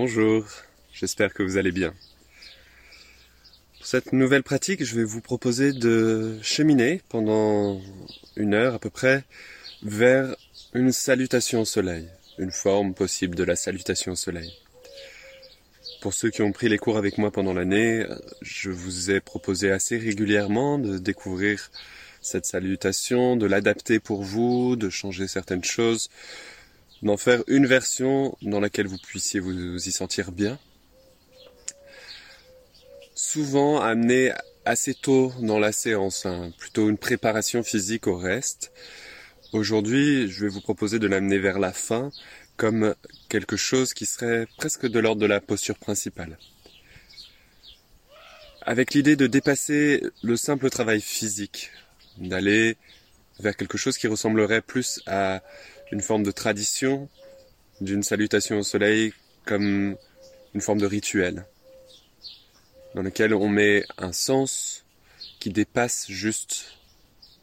Bonjour, j'espère que vous allez bien. Pour cette nouvelle pratique, je vais vous proposer de cheminer pendant une heure à peu près vers une salutation au soleil, une forme possible de la salutation au soleil. Pour ceux qui ont pris les cours avec moi pendant l'année, je vous ai proposé assez régulièrement de découvrir cette salutation, de l'adapter pour vous, de changer certaines choses, d'en faire une version dans laquelle vous puissiez vous y sentir bien. Souvent amené assez tôt dans la séance, hein, plutôt une préparation physique au reste. Aujourd'hui, je vais vous proposer de l'amener vers la fin comme quelque chose qui serait presque de l'ordre de la posture principale. Avec l'idée de dépasser le simple travail physique, d'aller vers quelque chose qui ressemblerait plus à une forme de tradition, d'une salutation au soleil comme une forme de rituel, dans lequel on met un sens qui dépasse juste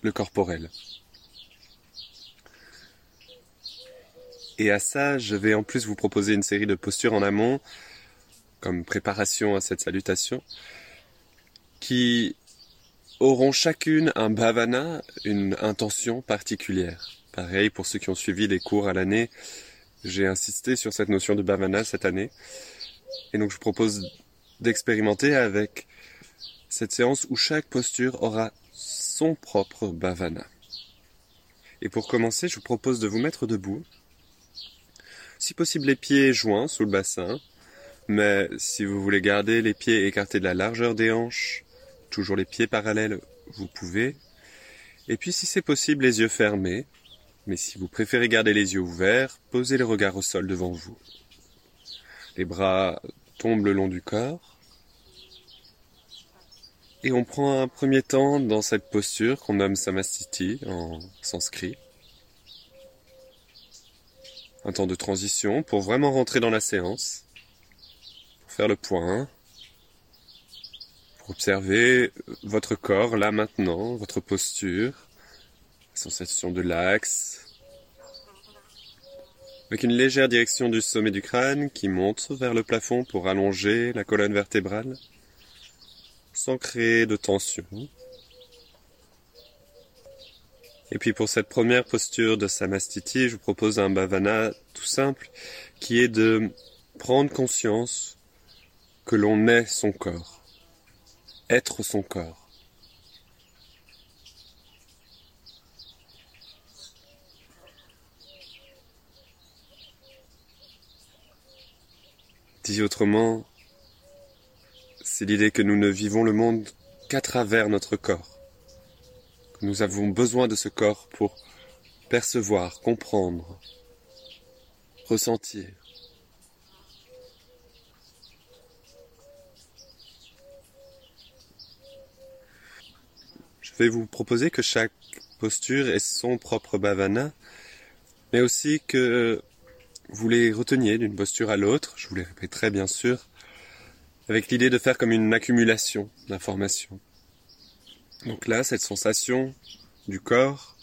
le corporel. Et à ça, je vais en plus vous proposer une série de postures en amont, comme préparation à cette salutation, qui auront chacune un bhavana, une intention particulière. Pareil, pour ceux qui ont suivi les cours à l'année, j'ai insisté sur cette notion de bhavana cette année. Et donc je vous propose d'expérimenter avec cette séance où chaque posture aura son propre bhavana. Et pour commencer, je vous propose de vous mettre debout. Si possible, les pieds joints sous le bassin. Mais si vous voulez garder les pieds écartés de la largeur des hanches, toujours les pieds parallèles, vous pouvez. Et puis si c'est possible, les yeux fermés. Mais si vous préférez garder les yeux ouverts, posez le regard au sol devant vous. Les bras tombent le long du corps. Et on prend un premier temps dans cette posture qu'on nomme Samastiti en sanskrit. Un temps de transition pour vraiment rentrer dans la séance. Pour faire le point. Pour observer votre corps là maintenant, votre posture sensation de l'axe, avec une légère direction du sommet du crâne qui monte vers le plafond pour allonger la colonne vertébrale, sans créer de tension. Et puis pour cette première posture de Samastiti, je vous propose un bhavana tout simple qui est de prendre conscience que l'on est son corps, être son corps. Dit autrement, c'est l'idée que nous ne vivons le monde qu'à travers notre corps. Que nous avons besoin de ce corps pour percevoir, comprendre, ressentir. Je vais vous proposer que chaque posture ait son propre bhavana, mais aussi que vous les reteniez d'une posture à l'autre, je vous les répéterai bien sûr, avec l'idée de faire comme une accumulation d'informations. Donc là, cette sensation du corps,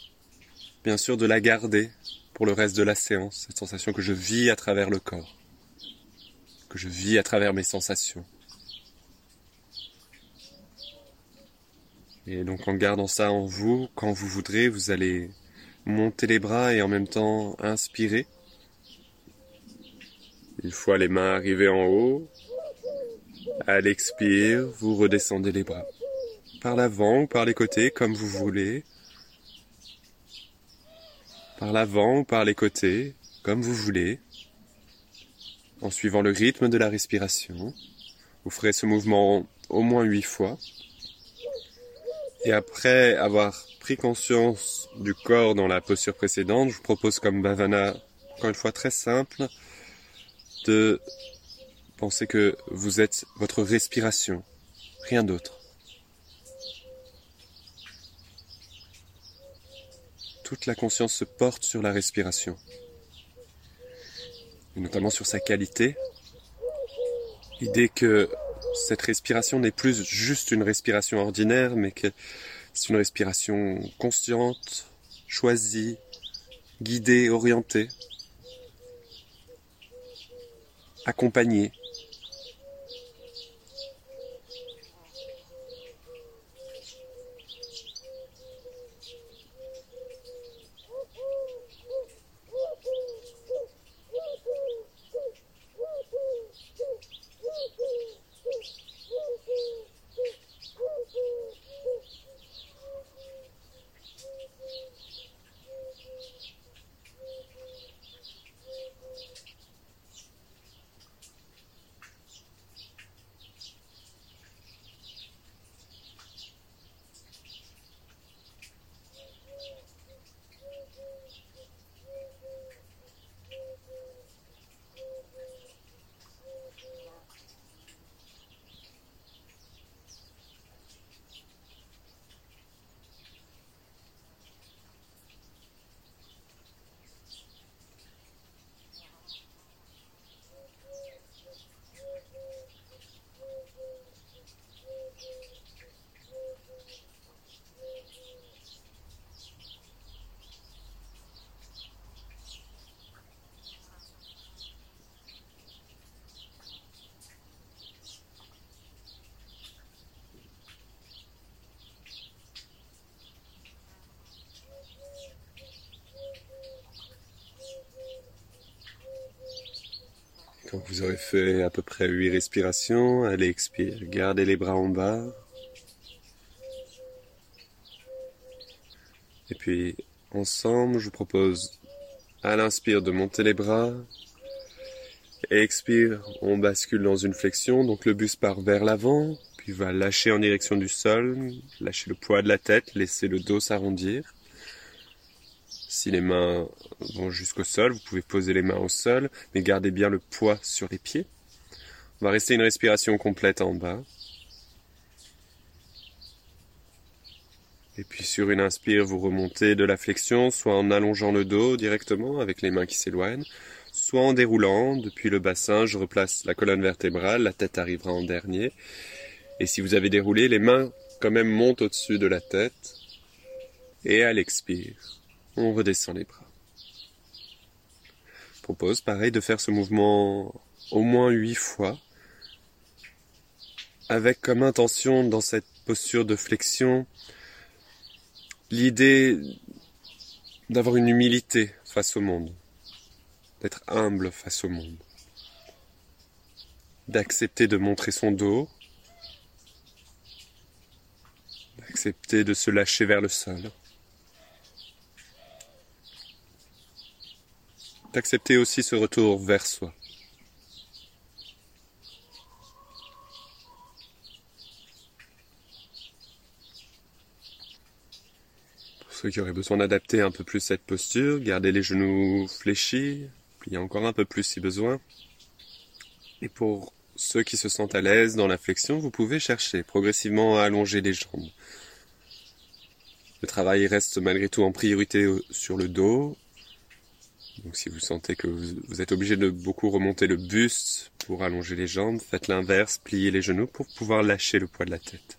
bien sûr de la garder pour le reste de la séance, cette sensation que je vis à travers le corps, que je vis à travers mes sensations. Et donc en gardant ça en vous, quand vous voudrez, vous allez monter les bras et en même temps inspirer une fois les mains arrivées en haut, à l'expire, vous redescendez les bras. Par l'avant ou par les côtés, comme vous voulez. Par l'avant ou par les côtés, comme vous voulez. En suivant le rythme de la respiration. Vous ferez ce mouvement au moins huit fois. Et après avoir pris conscience du corps dans la posture précédente, je vous propose comme bhavana, encore une fois très simple, de penser que vous êtes votre respiration, rien d'autre. Toute la conscience se porte sur la respiration, et notamment sur sa qualité. L'idée que cette respiration n'est plus juste une respiration ordinaire, mais que c'est une respiration consciente, choisie, guidée, orientée, accompagner. Quand fait à peu près 8 respirations, allez expirer. Gardez les bras en bas. Et puis, ensemble, je vous propose à l'inspire de monter les bras. Et expire, on bascule dans une flexion. Donc le bus part vers l'avant, puis va lâcher en direction du sol, lâcher le poids de la tête, laisser le dos s'arrondir. Si les mains vont jusqu'au sol, vous pouvez poser les mains au sol, mais gardez bien le poids sur les pieds. On va rester une respiration complète en bas. Et puis sur une inspire, vous remontez de la flexion, soit en allongeant le dos directement avec les mains qui s'éloignent, soit en déroulant depuis le bassin, je replace la colonne vertébrale, la tête arrivera en dernier. Et si vous avez déroulé, les mains quand même montent au-dessus de la tête. Et à l'expire, on redescend les bras. Je propose pareil de faire ce mouvement au moins huit fois avec comme intention dans cette posture de flexion l'idée d'avoir une humilité face au monde, d'être humble face au monde, d'accepter de montrer son dos, d'accepter de se lâcher vers le sol. D'accepter aussi ce retour vers soi. Pour ceux qui auraient besoin d'adapter un peu plus cette posture, gardez les genoux fléchis, pliez encore un peu plus si besoin. Et pour ceux qui se sentent à l'aise dans la flexion, vous pouvez chercher progressivement à allonger les jambes. Le travail reste malgré tout en priorité sur le dos, donc si vous sentez que vous, êtes obligé de beaucoup remonter le buste pour allonger les jambes, faites l'inverse, pliez les genoux pour pouvoir lâcher le poids de la tête.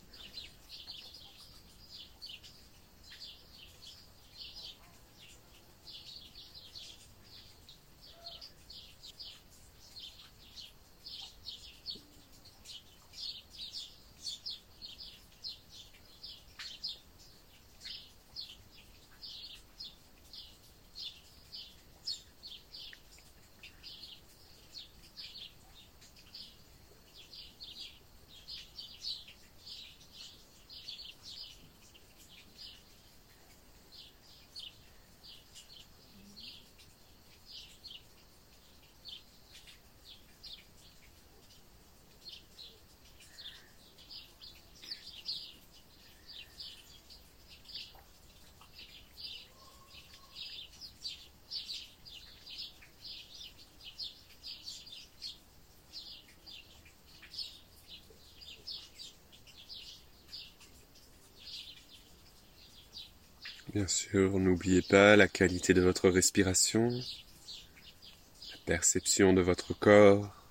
N'oubliez pas la qualité de votre respiration, la perception de votre corps.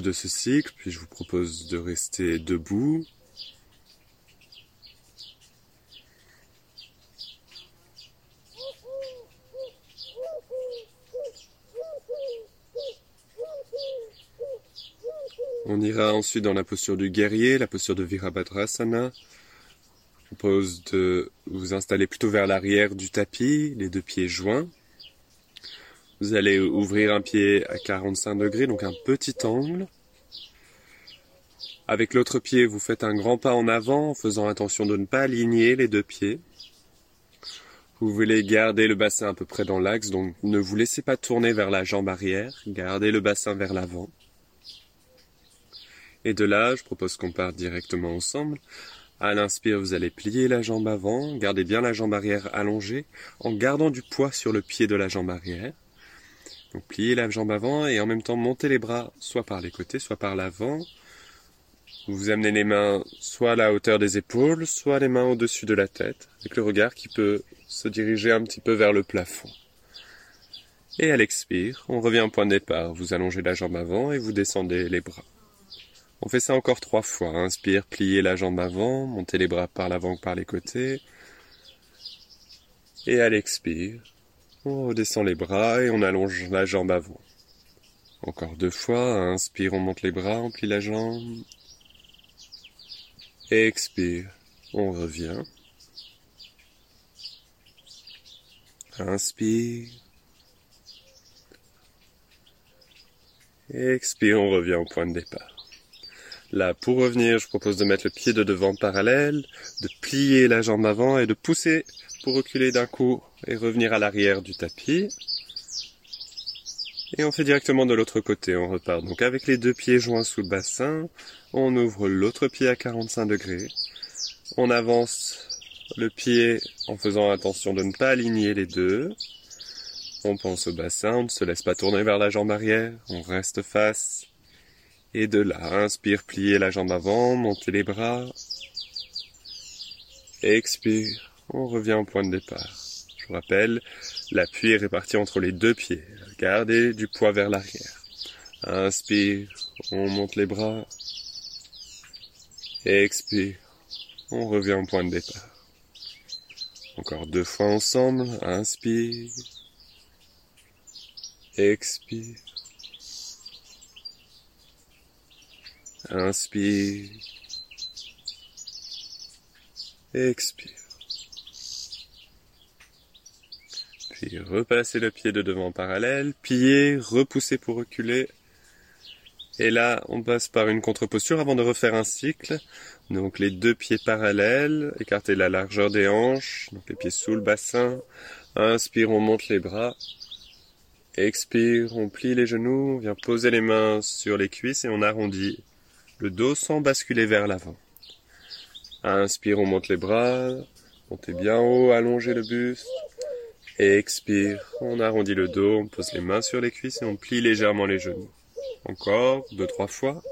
De ce cycle, puis je vous propose de rester debout. On ira ensuite dans la posture du guerrier, la posture de Virabhadrasana. Je vous propose de vous installer plutôt vers l'arrière du tapis, les deux pieds joints. Vous allez ouvrir un pied à 45 degrés, donc un petit angle. Avec l'autre pied, vous faites un grand pas en avant en faisant attention de ne pas aligner les deux pieds. Vous voulez garder le bassin à peu près dans l'axe, donc ne vous laissez pas tourner vers la jambe arrière, gardez le bassin vers l'avant. Et de là, je propose qu'on parte directement ensemble. À l'inspire, vous allez plier la jambe avant, gardez bien la jambe arrière allongée, en gardant du poids sur le pied de la jambe arrière. Donc pliez la jambe avant et en même temps montez les bras soit par les côtés, soit par l'avant. Vous amenez les mains soit à la hauteur des épaules, soit les mains au-dessus de la tête, avec le regard qui peut se diriger un petit peu vers le plafond. Et à l'expire, on revient au point de départ. Vous allongez la jambe avant et vous descendez les bras. On fait ça encore trois fois. Inspire, pliez la jambe avant, montez les bras par l'avant ou par les côtés. Et à l'expire, on redescend les bras et on allonge la jambe avant. Encore deux fois. Inspire, on monte les bras, on plie la jambe. Expire, on revient. Inspire. Expire, on revient au point de départ. Là, pour revenir, je propose de mettre le pied de devant parallèle, de plier la jambe avant et de pousser pour reculer d'un coup et revenir à l'arrière du tapis. Et on fait directement de l'autre côté, on repart donc avec les deux pieds joints sous le bassin, on ouvre l'autre pied à 45 degrés, on avance le pied en faisant attention de ne pas aligner les deux, on pense au bassin, on ne se laisse pas tourner vers la jambe arrière, on reste face, et de là, inspire, plier la jambe avant, monter les bras, expire, on revient au point de départ. Je vous rappelle, l'appui est réparti entre les deux pieds. Gardez du poids vers l'arrière. Inspire, on monte les bras. Expire, on revient au point de départ. Encore deux fois ensemble. Inspire. Expire. Inspire. Expire. Puis repassez le pied de devant parallèle, plier, repousser pour reculer. Et là, on passe par une contre-posture avant de refaire un cycle. Donc les deux pieds parallèles, écartez la largeur des hanches, donc les pieds sous le bassin. Inspire, on monte les bras. Expire, on plie les genoux, on vient poser les mains sur les cuisses et on arrondit le dos sans basculer vers l'avant. Inspire, on monte les bras, montez bien haut, allongez le buste. Expire, on arrondit le dos, on pose les mains sur les cuisses et on plie légèrement les genoux. Encore, deux, trois fois.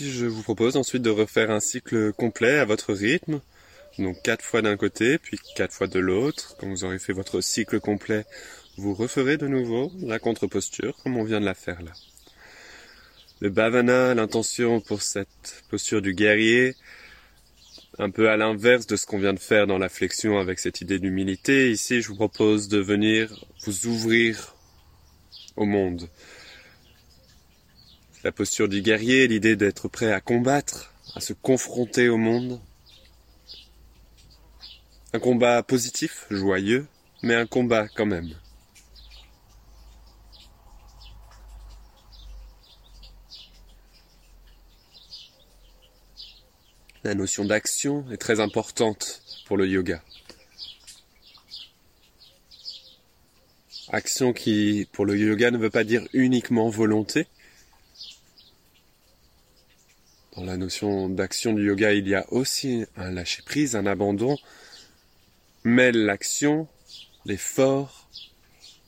Je vous propose ensuite de refaire un cycle complet à votre rythme. Donc quatre fois d'un côté, puis quatre fois de l'autre. Quand vous aurez fait votre cycle complet, vous referez de nouveau la contre-posture comme on vient de la faire là. Le bhavana, l'intention pour cette posture du guerrier, un peu à l'inverse de ce qu'on vient de faire dans la flexion avec cette idée d'humilité. Ici, je vous propose de venir vous ouvrir au monde, la posture du guerrier, l'idée d'être prêt à combattre, à se confronter au monde. Un combat positif, joyeux, mais un combat quand même. La notion d'action est très importante pour le yoga. Action qui, pour le yoga, ne veut pas dire uniquement volonté. Dans la notion d'action du yoga, il y a aussi un lâcher-prise, un abandon, mais l'action, l'effort,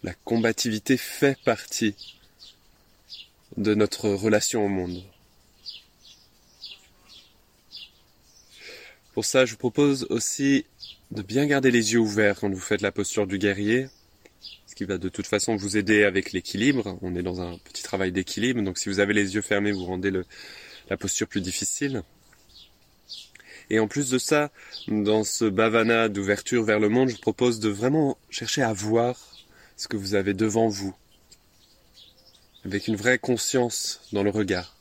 la combativité fait partie de notre relation au monde. Pour ça, je vous propose aussi de bien garder les yeux ouverts quand vous faites la posture du guerrier, ce qui va de toute façon vous aider avec l'équilibre. On est dans un petit travail d'équilibre, donc si vous avez les yeux fermés, vous rendez la posture plus difficile. Et en plus de ça, dans ce bhavana d'ouverture vers le monde, je vous propose de vraiment chercher à voir ce que vous avez devant vous, avec une vraie conscience dans le regard.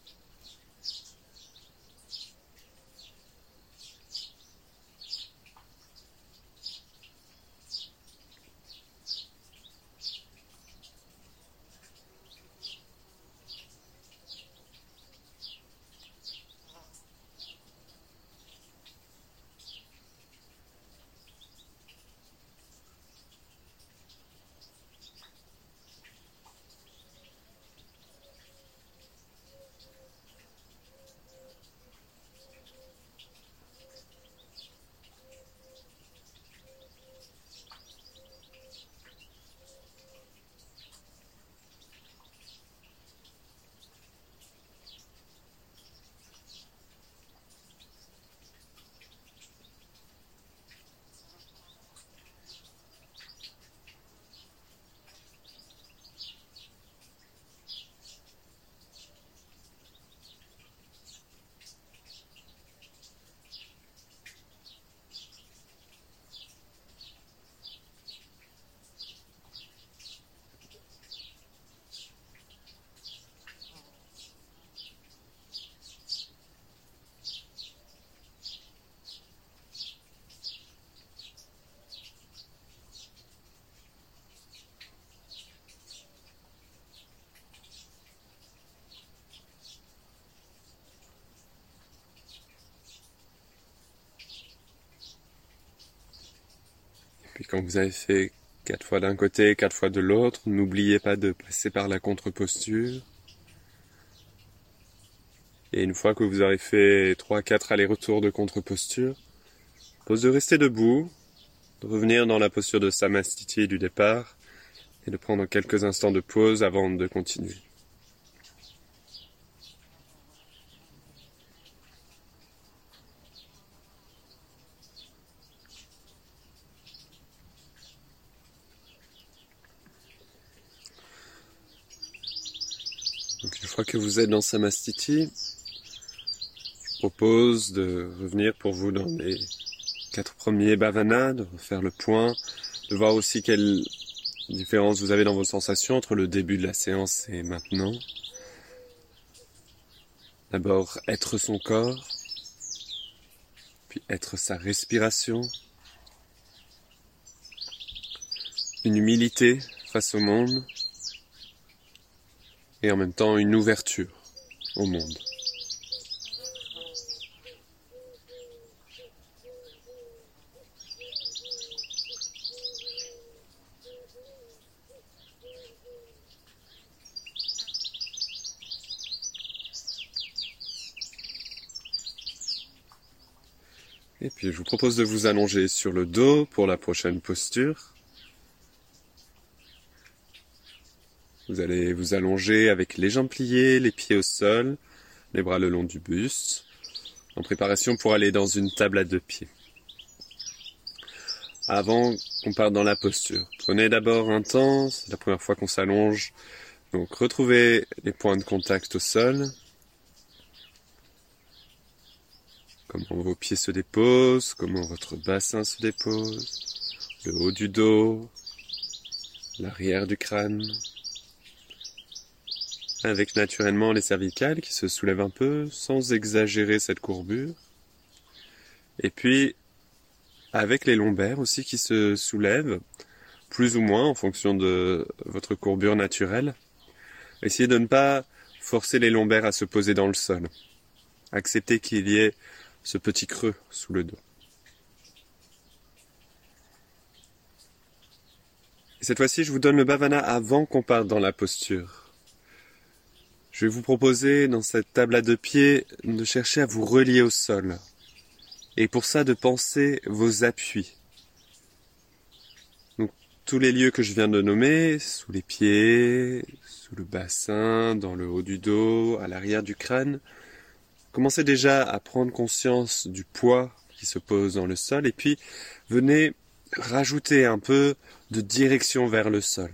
Puis quand vous avez fait quatre fois d'un côté, quatre fois de l'autre, n'oubliez pas de passer par la contre-posture. Et une fois que vous aurez fait trois, quatre allers-retours de contre-posture, pose de rester debout, de revenir dans la posture de Samastiti du départ et de prendre quelques instants de pause avant de continuer. une fois que vous êtes dans Samastiti, je propose de revenir pour vous dans les quatre premiers bhavanas, de refaire le point, de voir aussi quelle différence vous avez dans vos sensations entre le début de la séance et maintenant. D'abord être son corps, puis être sa respiration, une humilité face au monde, et en même temps une ouverture au monde. Et puis je vous propose de vous allonger sur le dos pour la prochaine posture. Vous allez vous allonger avec les jambes pliées, les pieds au sol, les bras le long du buste, en préparation pour aller dans une table à deux pieds. Avant qu'on parte dans la posture, prenez d'abord un temps, c'est la première fois qu'on s'allonge, donc retrouvez les points de contact au sol, comment vos pieds se déposent, comment votre bassin se dépose, le haut du dos, l'arrière du crâne avec naturellement les cervicales qui se soulèvent un peu sans exagérer cette courbure. Et puis avec les lombaires aussi qui se soulèvent, plus ou moins en fonction de votre courbure naturelle. Essayez de ne pas forcer les lombaires à se poser dans le sol. Acceptez qu'il y ait ce petit creux sous le dos. Et cette fois-ci, je vous donne le bhavana avant qu'on parte dans la posture. Je vais vous proposer dans cette table à deux pieds de chercher à vous relier au sol. Et pour ça, de penser vos appuis. Donc, tous les lieux que je viens de nommer, sous les pieds, sous le bassin, dans le haut du dos, à l'arrière du crâne, commencez déjà à prendre conscience du poids qui se pose dans le sol et puis venez rajouter un peu de direction vers le sol.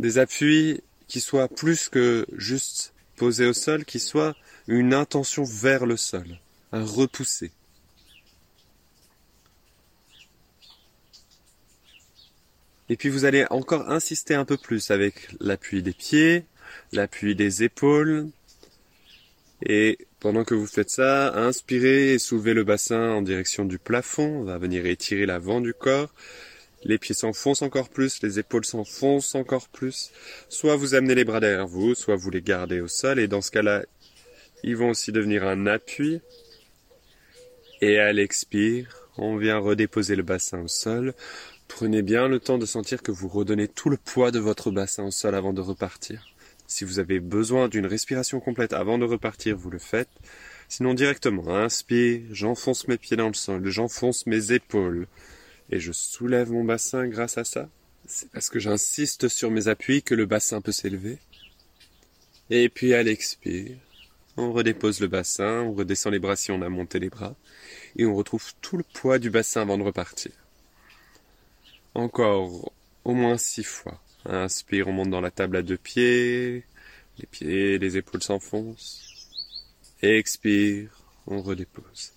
Des appuis qui soient plus que juste posés au sol, qui soient une intention vers le sol, un repousser. Et puis vous allez encore insister un peu plus avec l'appui des pieds, l'appui des épaules. Et pendant que vous faites ça, inspirez et soulevez le bassin en direction du plafond. On va venir étirer l'avant du corps. Les pieds s'enfoncent encore plus, les épaules s'enfoncent encore plus. Soit vous amenez les bras derrière vous, soit vous les gardez au sol. Et dans ce cas-là, ils vont aussi devenir un appui. Et à l'expire, on vient redéposer le bassin au sol. Prenez bien le temps de sentir que vous redonnez tout le poids de votre bassin au sol avant de repartir. Si vous avez besoin d'une respiration complète avant de repartir, vous le faites. Sinon directement, inspire, j'enfonce mes pieds dans le sol, j'enfonce mes épaules et je soulève mon bassin grâce à ça. C'est parce que j'insiste sur mes appuis que le bassin peut s'élever. Et puis à l'expire, on redépose le bassin, on redescend les bras si on a monté les bras, et on retrouve tout le poids du bassin avant de repartir. Encore au moins six fois. Inspire, on monte dans la table à deux pieds. Les pieds, les épaules s'enfoncent. Expire, on redépose.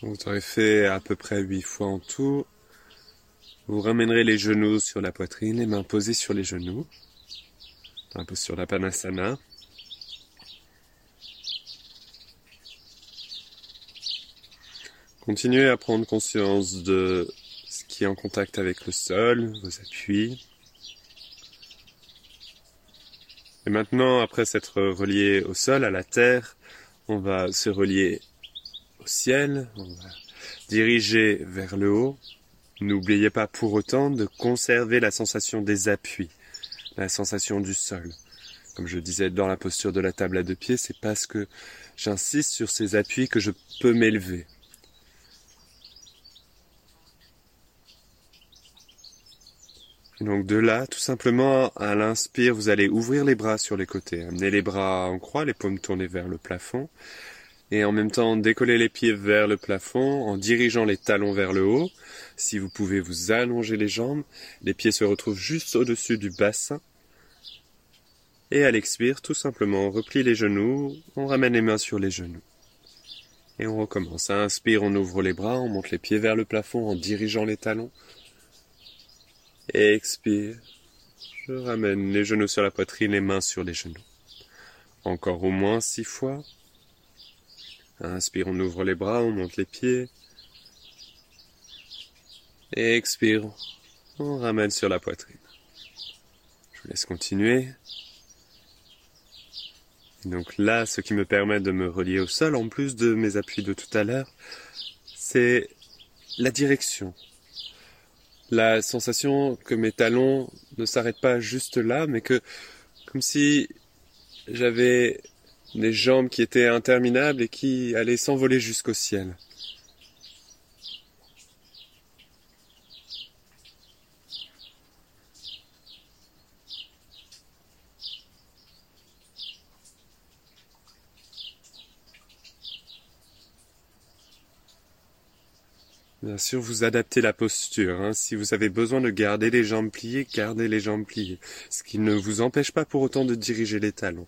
Vous aurez fait à peu près huit fois en tout. Vous ramènerez les genoux sur la poitrine, les mains posées sur les genoux, dans la posture d'Apanasana. Continuez à prendre conscience de ce qui est en contact avec le sol, vos appuis. Et maintenant, après s'être relié au sol, à la terre, on va se relier ciel, on va diriger vers le haut. N'oubliez pas pour autant de conserver la sensation des appuis, la sensation du sol. Comme je disais dans la posture de la table à deux pieds, c'est parce que j'insiste sur ces appuis que je peux m'élever. Donc de là, tout simplement, à l'inspire, vous allez ouvrir les bras sur les côtés. Amener les bras en croix, les paumes tournées vers le plafond. Et en même temps décoller les pieds vers le plafond en dirigeant les talons vers le haut. Si vous pouvez vous allonger les jambes, les pieds se retrouvent juste au-dessus du bassin. Et à l'expire, tout simplement, on replie les genoux, on ramène les mains sur les genoux. Et on recommence. Inspire, on ouvre les bras, on monte les pieds vers le plafond en dirigeant les talons. expire. Je ramène les genoux sur la poitrine, les mains sur les genoux. Encore au moins six fois. Inspire, on ouvre les bras, on monte les pieds. Et expire, on ramène sur la poitrine. Je vous laisse continuer. donc là, ce qui me permet de me relier au sol, en plus de mes appuis de tout à l'heure, c'est la direction. La sensation que mes talons ne s'arrêtent pas juste là, mais que comme si j'avais des jambes qui étaient interminables et qui allaient s'envoler jusqu'au ciel. Bien sûr, vous adaptez la posture. Hein. Si vous avez besoin de garder les jambes pliées, gardez les jambes pliées. Ce qui ne vous empêche pas pour autant de diriger les talons.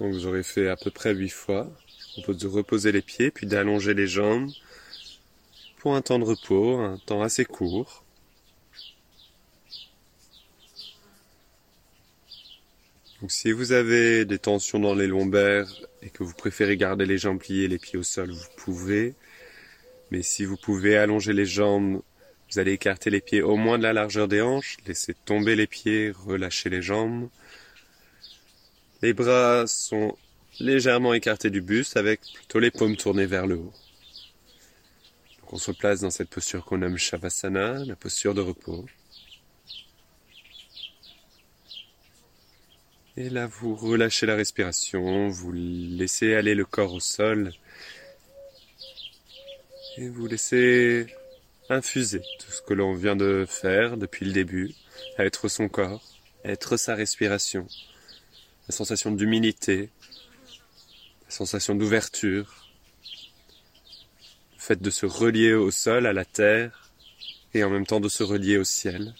Donc vous aurez à peu près huit fois. On peut reposer les pieds, puis d'allonger les jambes pour un temps de repos, un temps assez court. Donc si vous avez des tensions dans les lombaires et que vous préférez garder les jambes pliées les pieds au sol, vous pouvez. Mais si vous pouvez allonger les jambes, vous allez écarter les pieds au moins de la largeur des hanches, laisser tomber les pieds, relâcher les jambes. Les bras sont légèrement écartés du buste avec plutôt les paumes tournées vers le haut. Donc on se place dans cette posture qu'on nomme Shavasana, la posture de repos. Et là, vous relâchez la respiration, vous laissez aller le corps au sol et vous laissez infuser tout ce que l'on vient de faire depuis le début, être son corps, être sa respiration, la sensation d'humilité, sensation d'ouverture, le fait de se relier au sol, à la terre, et en même temps de se relier au ciel.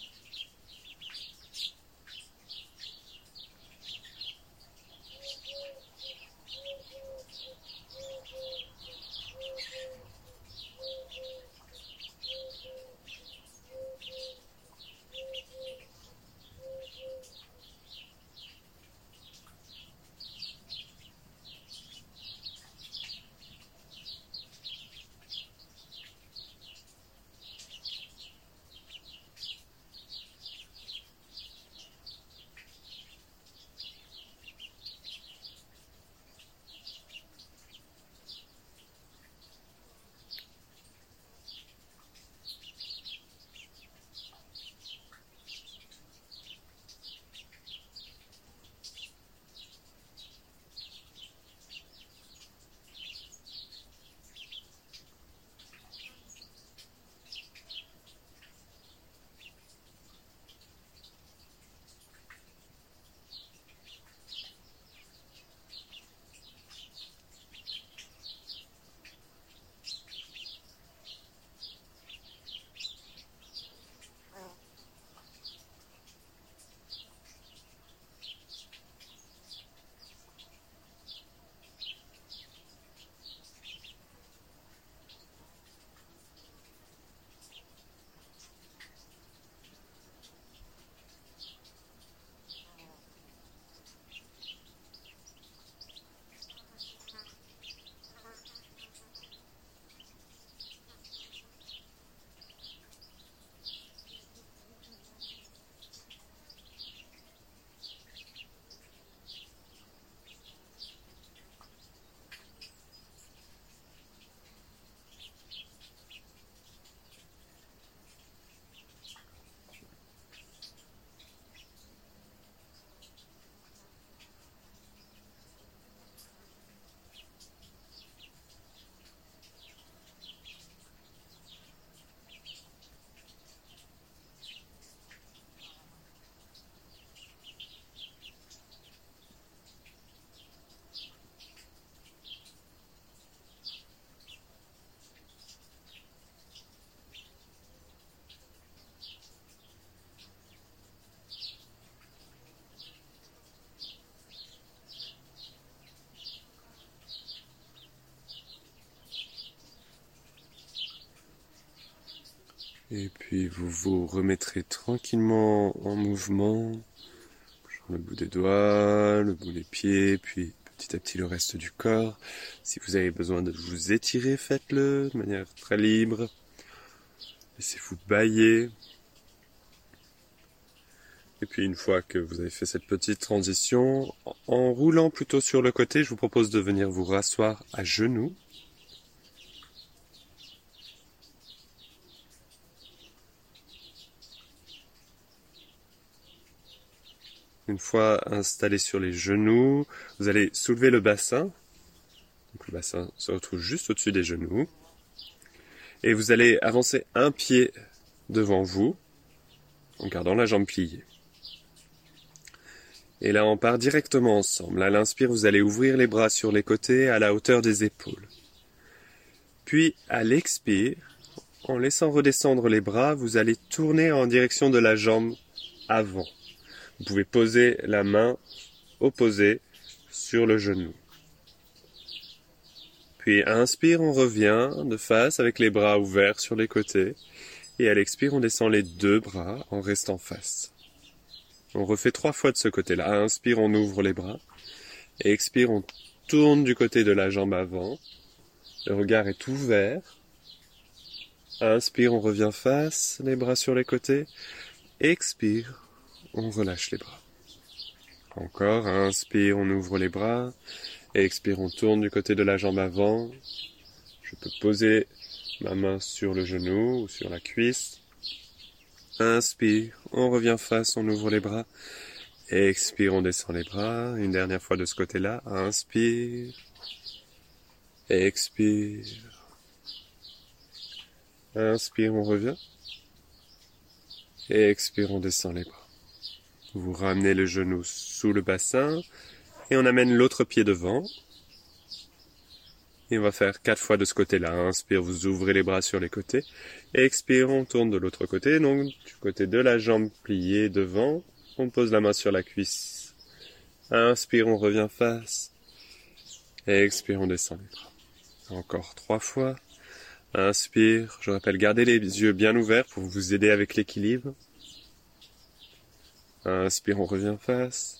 Et puis vous vous remettrez tranquillement en mouvement. le bout des doigts, le bout des pieds, puis petit à petit le reste du corps. Si vous avez besoin de vous étirer, faites-le de manière très libre. Laissez-vous bailler. Et puis une fois que vous avez fait cette petite transition, en roulant plutôt sur le côté, je vous propose de venir vous rasseoir à genoux. Une fois installé sur les genoux, vous allez soulever le bassin. le bassin se retrouve juste au-dessus des genoux. Et vous allez avancer un pied devant vous en gardant la jambe pliée. Et là, on part directement ensemble. À l'inspire, vous allez ouvrir les bras sur les côtés à la hauteur des épaules. Puis, à l'expire, en laissant redescendre les bras, vous allez tourner en direction de la jambe avant. Vous pouvez poser la main opposée sur le genou. Puis inspire, on revient de face avec les bras ouverts sur les côtés. Et à l'expire, on descend les deux bras en restant face. On refait trois fois de ce côté-là. Inspire, on ouvre les bras. Et expire, on tourne du côté de la jambe avant. Le regard est ouvert. Inspire, on revient face, les bras sur les côtés. Expire, on relâche les bras. Encore, inspire, on ouvre les bras. expire, on tourne du côté de la jambe avant. Je peux poser ma main sur le genou ou sur la cuisse. Inspire, on revient face, on ouvre les bras. Expire, on descend les bras. Une dernière fois de ce côté-là. Inspire. Expire. Inspire, on revient. expire, on descend les bras. Vous ramenez le genou sous le bassin et on amène l'autre pied devant. Et on va faire quatre fois de ce côté-là. Inspire, vous ouvrez les bras sur les côtés. Expire, on tourne de l'autre côté. Donc, du côté de la jambe pliée devant, on pose la main sur la cuisse. Inspire, on revient face. Expire, on descend les bras. Encore trois fois. Inspire, je rappelle, gardez les yeux bien ouverts pour vous aider avec l'équilibre. Inspire, on revient face.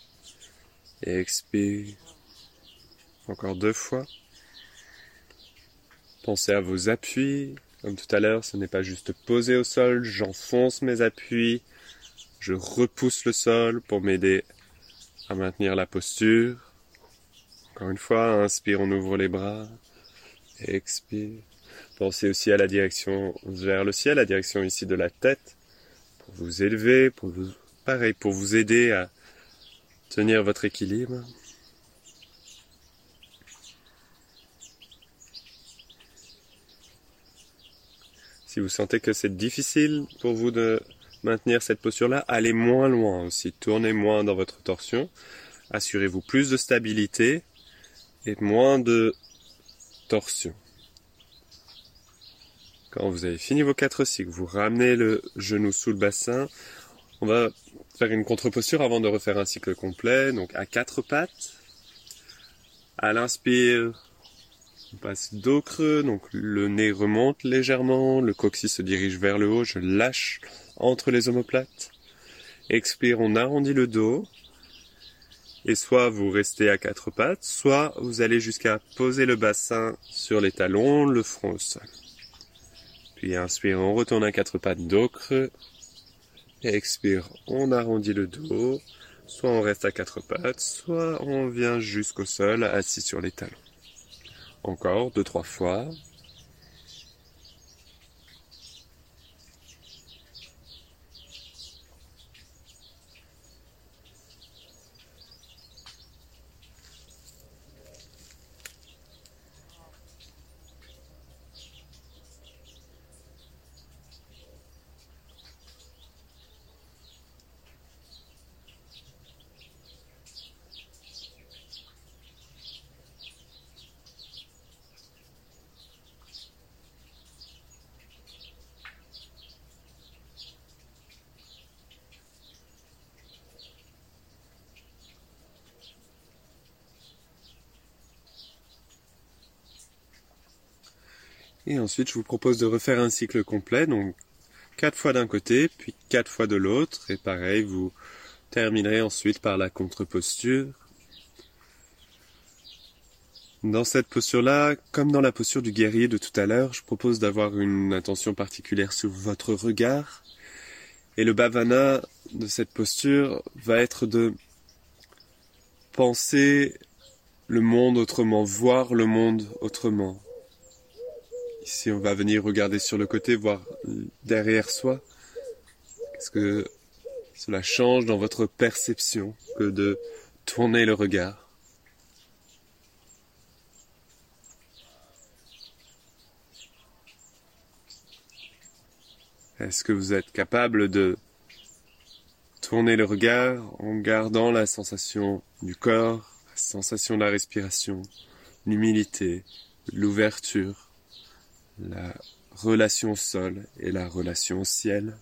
Expire. Encore deux fois. Pensez à vos appuis. Comme tout à l'heure, ce n'est pas juste poser au sol, j'enfonce mes appuis, je repousse le sol pour m'aider à maintenir la posture. Encore une fois, inspire, on ouvre les bras. Expire. Pensez aussi à la direction vers le ciel, la direction ici de la tête, pour vous élever, pour vous Pareil, pour vous aider à tenir votre équilibre. Si vous sentez que c'est difficile pour vous de maintenir cette posture-là, allez moins loin aussi. Tournez moins dans votre torsion. Assurez-vous plus de stabilité et moins de torsion. Quand vous avez fini vos quatre cycles, vous ramenez le genou sous le bassin. On va faire une contre-posture avant de refaire un cycle complet. Donc à quatre pattes. À l'inspire, on passe dos creux, donc le nez remonte légèrement, le coccyx se dirige vers le haut, je lâche entre les omoplates. Expire, on arrondit le dos. Et soit vous restez à quatre pattes, soit vous allez jusqu'à poser le bassin sur les talons, le front au sol. Puis inspire, on retourne à quatre pattes, dos creux. Expire, on arrondit le dos. Soit on reste à quatre pattes, soit on vient jusqu'au sol, assis sur les talons. Encore deux, trois fois. Et ensuite, je vous propose de refaire un cycle complet, donc quatre fois d'un côté, puis quatre fois de l'autre, et pareil, vous terminerez ensuite par la contre-posture. Dans cette posture-là, comme dans la posture du guerrier de tout à l'heure, je propose d'avoir une attention particulière sur votre regard. Et le bhavana de cette posture va être de penser le monde autrement, voir le monde autrement. Ici, on va venir regarder sur le côté, voir derrière soi. Qu'est-ce que cela change dans votre perception que de tourner le regard? Est-ce que vous êtes capable de tourner le regard en gardant la sensation du corps, la sensation de la respiration, l'humilité, l'ouverture, la relation sol et la relation ciel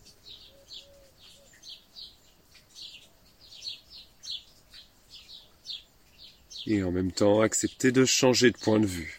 et en même temps accepter de changer de point de vue.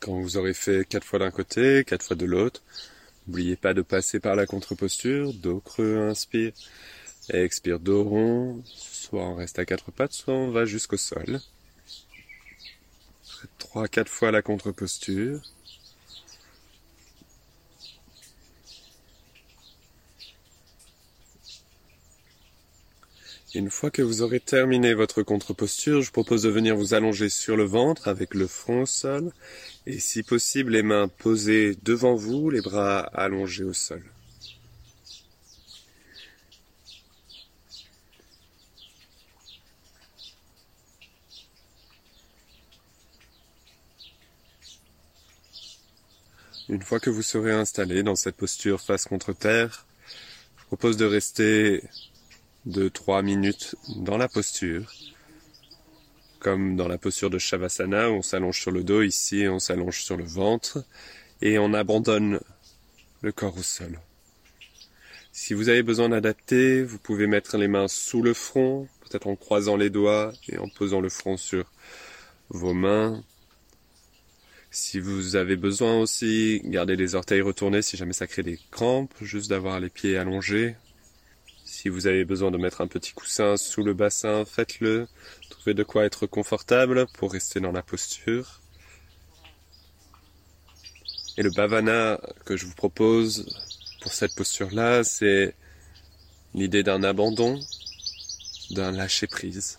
Quand vous aurez fait quatre fois d'un côté, quatre fois de l'autre, n'oubliez pas de passer par la contre-posture, dos creux, inspire, expire, dos rond, soit on reste à quatre pattes, soit on va jusqu'au sol. Trois, quatre fois la contre-posture. Une fois que vous aurez terminé votre contre-posture, je propose de venir vous allonger sur le ventre avec le front au sol et si possible les mains posées devant vous, les bras allongés au sol. Une fois que vous serez installé dans cette posture face contre terre, je propose de rester de 3 minutes dans la posture. Comme dans la posture de Shavasana, on s'allonge sur le dos, ici on s'allonge sur le ventre et on abandonne le corps au sol. Si vous avez besoin d'adapter, vous pouvez mettre les mains sous le front, peut-être en croisant les doigts et en posant le front sur vos mains. Si vous avez besoin aussi, gardez les orteils retournés si jamais ça crée des crampes, juste d'avoir les pieds allongés, si vous avez besoin de mettre un petit coussin sous le bassin, faites-le. Trouvez de quoi être confortable pour rester dans la posture. Et le bhavana que je vous propose pour cette posture-là, c'est l'idée d'un abandon, d'un lâcher-prise.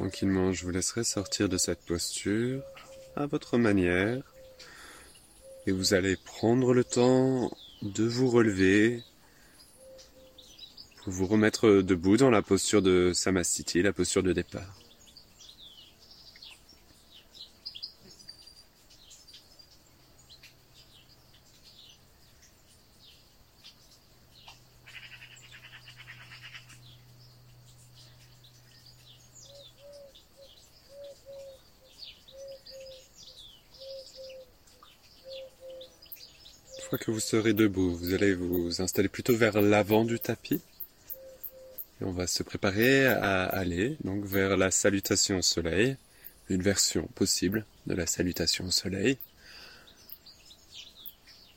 Tranquillement, je vous laisserai sortir de cette posture à votre manière. Et vous allez prendre le temps de vous relever pour vous remettre debout dans la posture de Samastiti, la posture de départ. Serez debout, vous allez vous installer plutôt vers l'avant du tapis. Et on va se préparer à aller donc vers la salutation au soleil, une version possible de la salutation au soleil,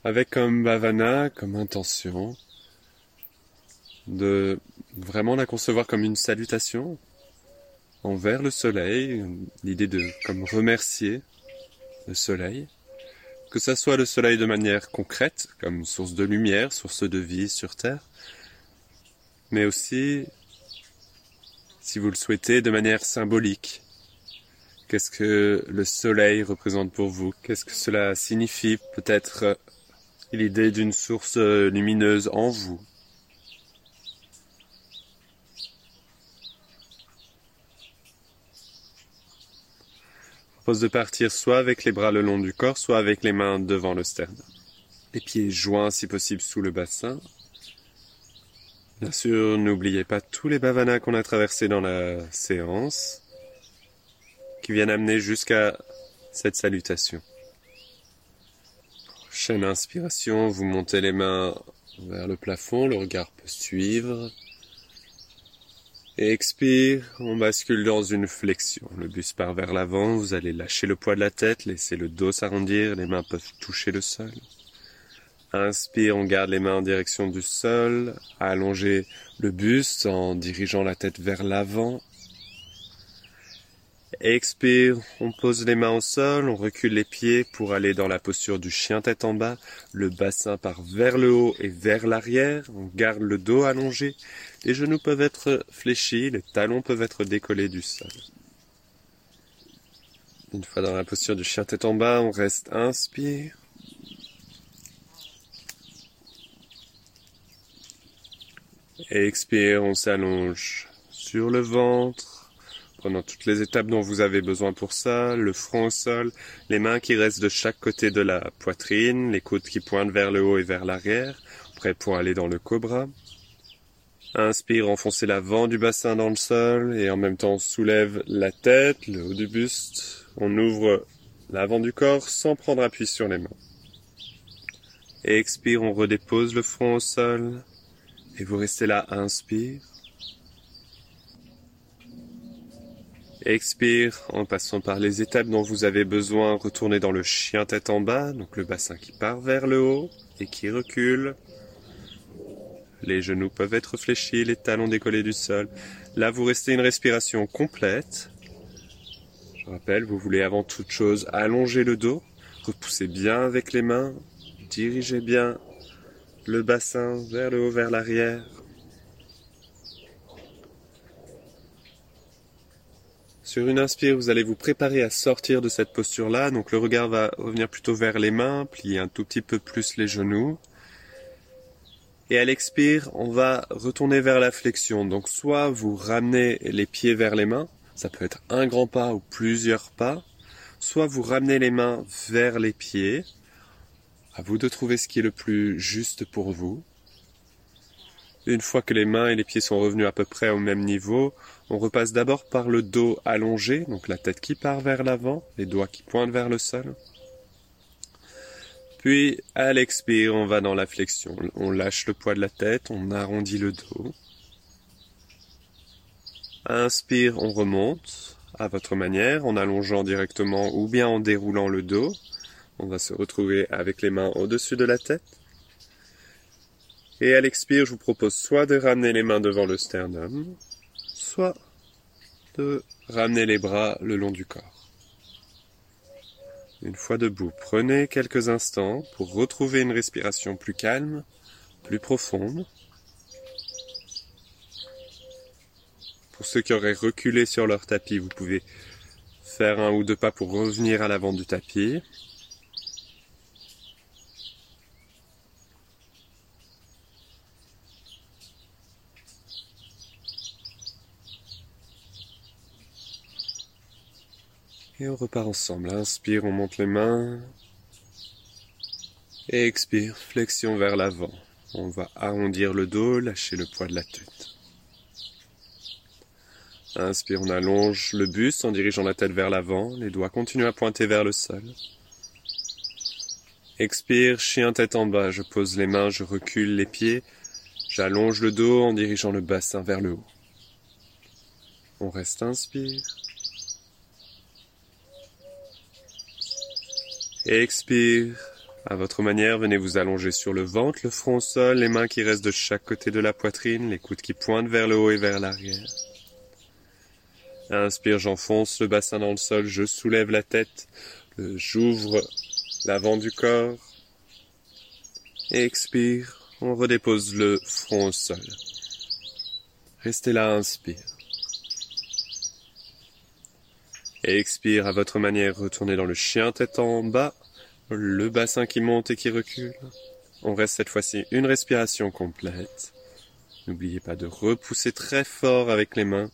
avec comme bhavana, comme intention, de vraiment la concevoir comme une salutation envers le soleil, l'idée de comme remercier le soleil, que ça soit le soleil de manière concrète, comme source de lumière, source de vie sur Terre, mais aussi, si vous le souhaitez, de manière symbolique. Qu'est-ce que le soleil représente pour vous? Qu'est-ce que cela signifie? Peut-être l'idée d'une source lumineuse en vous. Propose de partir soit avec les bras le long du corps, soit avec les mains devant le sternum. Les pieds joints si possible sous le bassin, Bien sûr, n'oubliez pas tous les bhavanas qu'on a traversés dans la séance, qui viennent amener jusqu'à cette salutation. Prochaine inspiration, vous montez les mains vers le plafond, le regard peut suivre. Expire, on bascule dans une flexion. Le buste part vers l'avant, vous allez lâcher le poids de la tête, laisser le dos s'arrondir, les mains peuvent toucher le sol. Inspire, on garde les mains en direction du sol, allonger le buste en dirigeant la tête vers l'avant. Expire, on pose les mains au sol, on recule les pieds pour aller dans la posture du chien tête en bas. Le bassin part vers le haut et vers l'arrière. On garde le dos allongé. Les genoux peuvent être fléchis, les talons peuvent être décollés du sol. Une fois dans la posture du chien tête en bas, on reste inspire. expire, on s'allonge sur le ventre, prenant toutes les étapes dont vous avez besoin pour ça, le front au sol, les mains qui restent de chaque côté de la poitrine, les coudes qui pointent vers le haut et vers l'arrière, prêts pour aller dans le cobra. Inspire, enfoncez l'avant du bassin dans le sol et en même temps soulève la tête, le haut du buste. On ouvre l'avant du corps sans prendre appui sur les mains. expire, on redépose le front au sol. Et vous restez là, inspire. Expire en passant par les étapes dont vous avez besoin. Retournez dans le chien tête en bas, donc le bassin qui part vers le haut et qui recule. Les genoux peuvent être fléchis, les talons décollés du sol. Là, vous restez une respiration complète. Je rappelle, vous voulez avant toute chose allonger le dos, repoussez bien avec les mains, dirigez bien le bassin vers le haut, vers l'arrière. Sur une inspire, vous allez vous préparer à sortir de cette posture-là. Donc le regard va revenir plutôt vers les mains, plier un tout petit peu plus les genoux. Et à l'expire, on va retourner vers la flexion. Donc soit vous ramenez les pieds vers les mains, ça peut être un grand pas ou plusieurs pas, soit vous ramenez les mains vers les pieds, à vous de trouver ce qui est le plus juste pour vous. Une fois que les mains et les pieds sont revenus à peu près au même niveau, on repasse d'abord par le dos allongé, donc la tête qui part vers l'avant, les doigts qui pointent vers le sol. Puis, à l'expire, on va dans la flexion. On lâche le poids de la tête, on arrondit le dos. Inspire, on remonte à votre manière, en allongeant directement ou bien en déroulant le dos. On va se retrouver avec les mains au-dessus de la tête. Et à l'expire, je vous propose soit de ramener les mains devant le sternum, soit de ramener les bras le long du corps. Une fois debout, prenez quelques instants pour retrouver une respiration plus calme, plus profonde. Pour ceux qui auraient reculé sur leur tapis, vous pouvez faire un ou deux pas pour revenir à l'avant du tapis. Et on repart ensemble. Inspire, on monte les mains. Et expire, flexion vers l'avant. On va arrondir le dos, lâcher le poids de la tête. Inspire, on allonge le buste en dirigeant la tête vers l'avant. Les doigts continuent à pointer vers le sol. Expire, chien tête en bas. Je pose les mains, je recule les pieds. J'allonge le dos en dirigeant le bassin vers le haut. On reste inspire. Expire. À votre manière, venez vous allonger sur le ventre, le front au sol, les mains qui restent de chaque côté de la poitrine, les coudes qui pointent vers le haut et vers l'arrière. Inspire, j'enfonce le bassin dans le sol, je soulève la tête, j'ouvre l'avant du corps. Expire, on redépose le front au sol. Restez là, inspire. Expire à votre manière, retournez dans le chien tête en bas, le bassin qui monte et qui recule. On reste cette fois-ci une respiration complète. N'oubliez pas de repousser très fort avec les mains.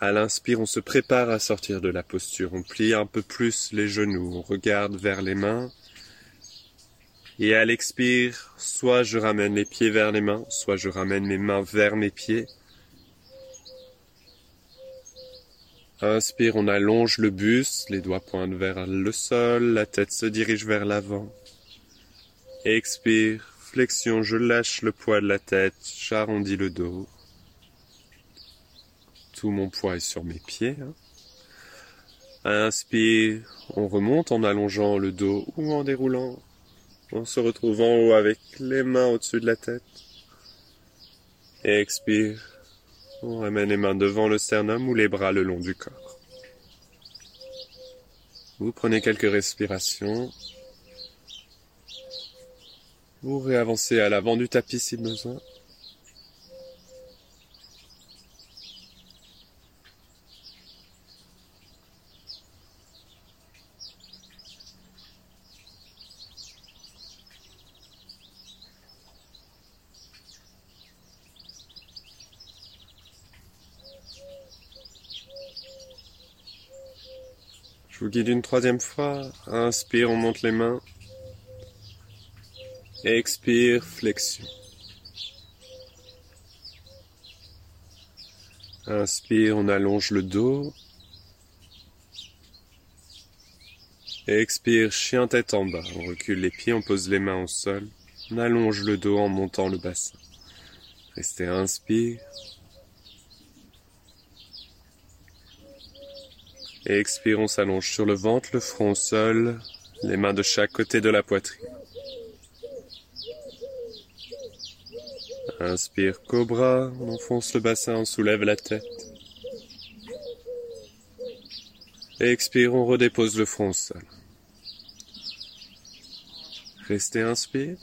À l'inspire, on se prépare à sortir de la posture. On plie un peu plus les genoux. On regarde vers les mains. Et à l'expire, soit je ramène les pieds vers les mains, soit je ramène mes mains vers mes pieds. Inspire, on allonge le buste, les doigts pointent vers le sol, la tête se dirige vers l'avant. Expire, flexion, je lâche le poids de la tête, j'arrondis le dos. Tout mon poids est sur mes pieds. Hein. Inspire, on remonte en allongeant le dos ou en déroulant. On se retrouve en haut avec les mains au-dessus de la tête. expire. On ramène les mains devant le sternum ou les bras le long du corps. Vous prenez quelques respirations. Vous réavancez à l'avant du tapis si besoin. Vous guide une troisième fois. Inspire, on monte les mains. Expire, flexion. Inspire, on allonge le dos. Expire, chien tête en bas. On recule les pieds, on pose les mains au sol. On allonge le dos en montant le bassin. Restez inspire. Et expire, on s'allonge sur le ventre, le front au sol, les mains de chaque côté de la poitrine. Inspire, cobra, on enfonce le bassin, on soulève la tête. Et expire, on redépose le front au sol. Restez inspire.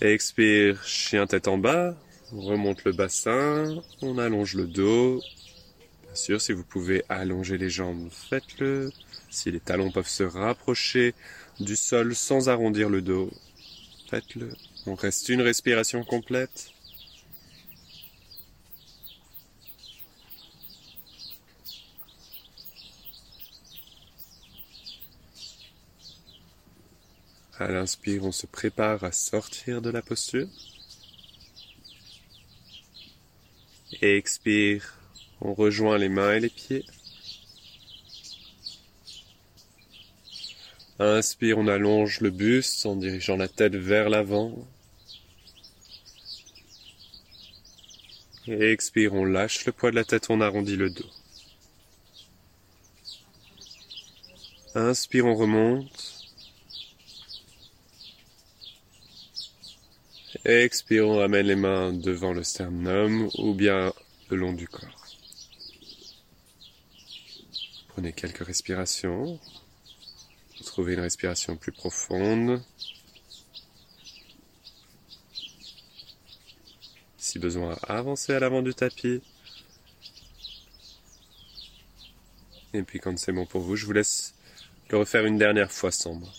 expire, chien tête en bas, on remonte le bassin, on allonge le dos. Bien sûr, si vous pouvez allonger les jambes, faites-le. Si les talons peuvent se rapprocher du sol sans arrondir le dos, faites-le. On reste une respiration complète. À l'inspire, on se prépare à sortir de la posture. Et expire, on rejoint les mains et les pieds. Inspire, on allonge le buste en dirigeant la tête vers l'avant. Et expire, on lâche le poids de la tête, on arrondit le dos. Inspire, on remonte. Expire, on ramène les mains devant le sternum ou bien le long du corps. Prenez quelques respirations. Trouvez une respiration plus profonde. Si besoin, avancez à l'avant du tapis. Et puis quand c'est bon pour vous, je vous laisse le refaire une dernière fois sans moi.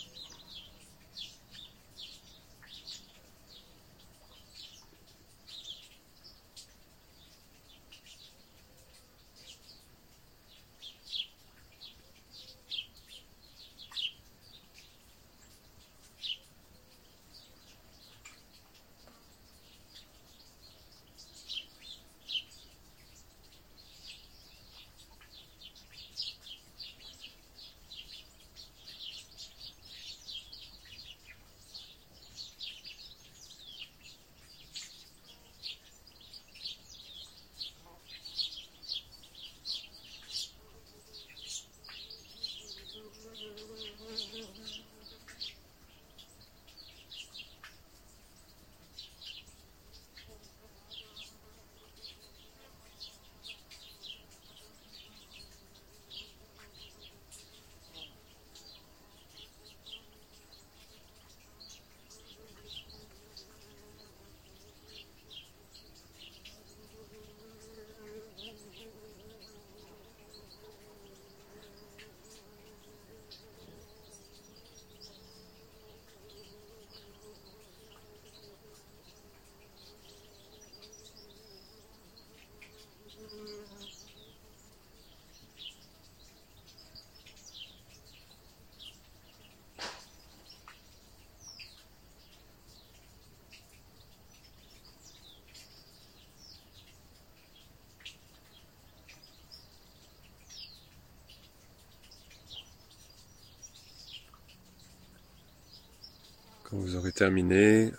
Vous aurez terminé,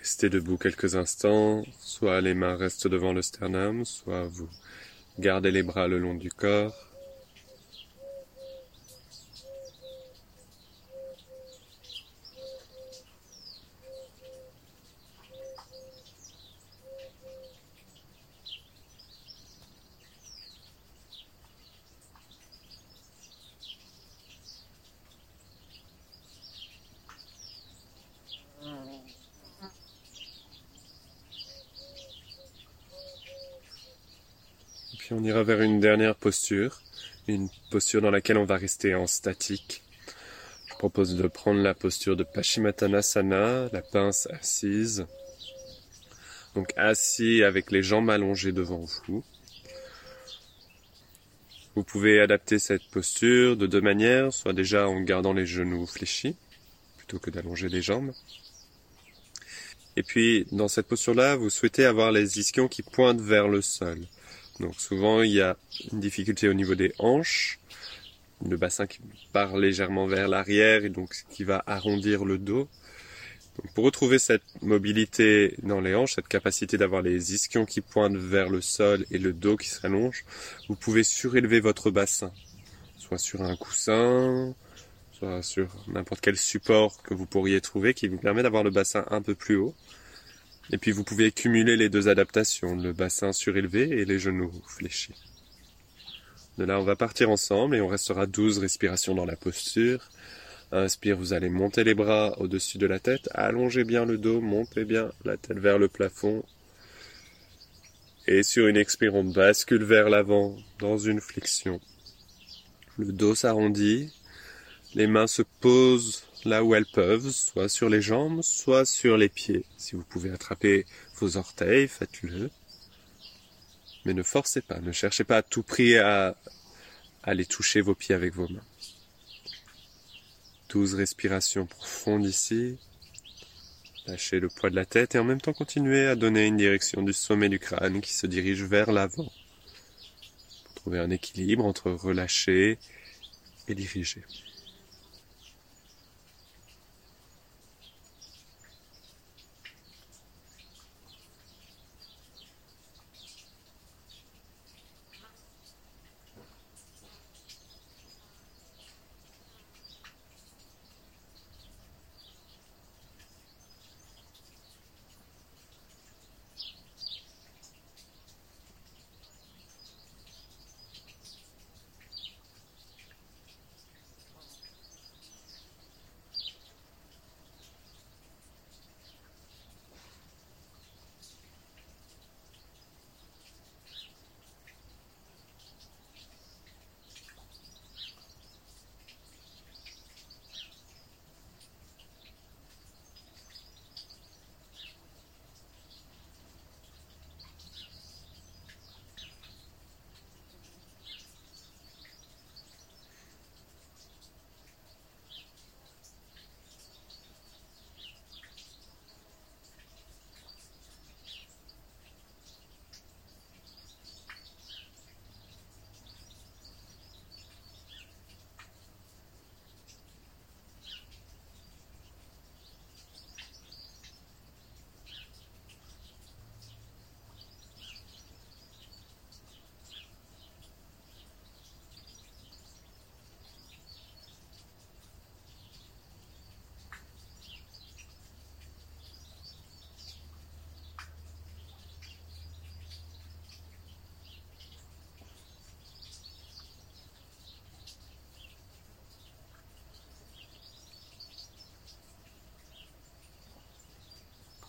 restez debout quelques instants, soit les mains restent devant le sternum, soit vous gardez les bras le long du corps. Puis on ira vers dernière posture, une posture dans laquelle on va rester en statique. Je propose de prendre la posture de Paschimottanasana, la pince assise. Donc assis avec les jambes allongées devant vous. Vous pouvez adapter cette posture de deux manières, soit déjà en gardant les genoux fléchis, plutôt que d'allonger les jambes. Et puis, dans cette posture-là, vous souhaitez avoir les ischions qui pointent vers le sol. Donc souvent, il y a une difficulté au niveau des hanches, le bassin qui part légèrement vers l'arrière et donc qui va arrondir le dos. Pour retrouver cette mobilité dans les hanches, cette capacité d'avoir les ischions qui pointent vers le sol et le dos qui s'allonge, vous pouvez surélever votre bassin, soit sur un coussin, soit sur n'importe quel support que vous pourriez trouver qui vous permet d'avoir le bassin un peu plus haut. Et puis vous pouvez cumuler les deux adaptations, le bassin surélevé et les genoux fléchis. De là, on va partir ensemble et on restera 12 respirations dans la posture. Inspire, vous allez monter les bras au-dessus de la tête, allongez bien le dos, montez bien la tête vers le plafond. Et sur une expire, on bascule vers l'avant dans une flexion. Le dos s'arrondit, les mains se posent là où elles peuvent, soit sur les jambes, soit sur les pieds. Si vous pouvez attraper vos orteils, faites-le. Mais ne forcez pas, ne cherchez pas à tout prix à aller toucher vos pieds avec vos mains. Douze respirations profondes ici. Lâchez le poids de la tête et en même temps continuez à donner une direction du sommet du crâne qui se dirige vers l'avant. Pour trouver un équilibre entre relâcher et diriger.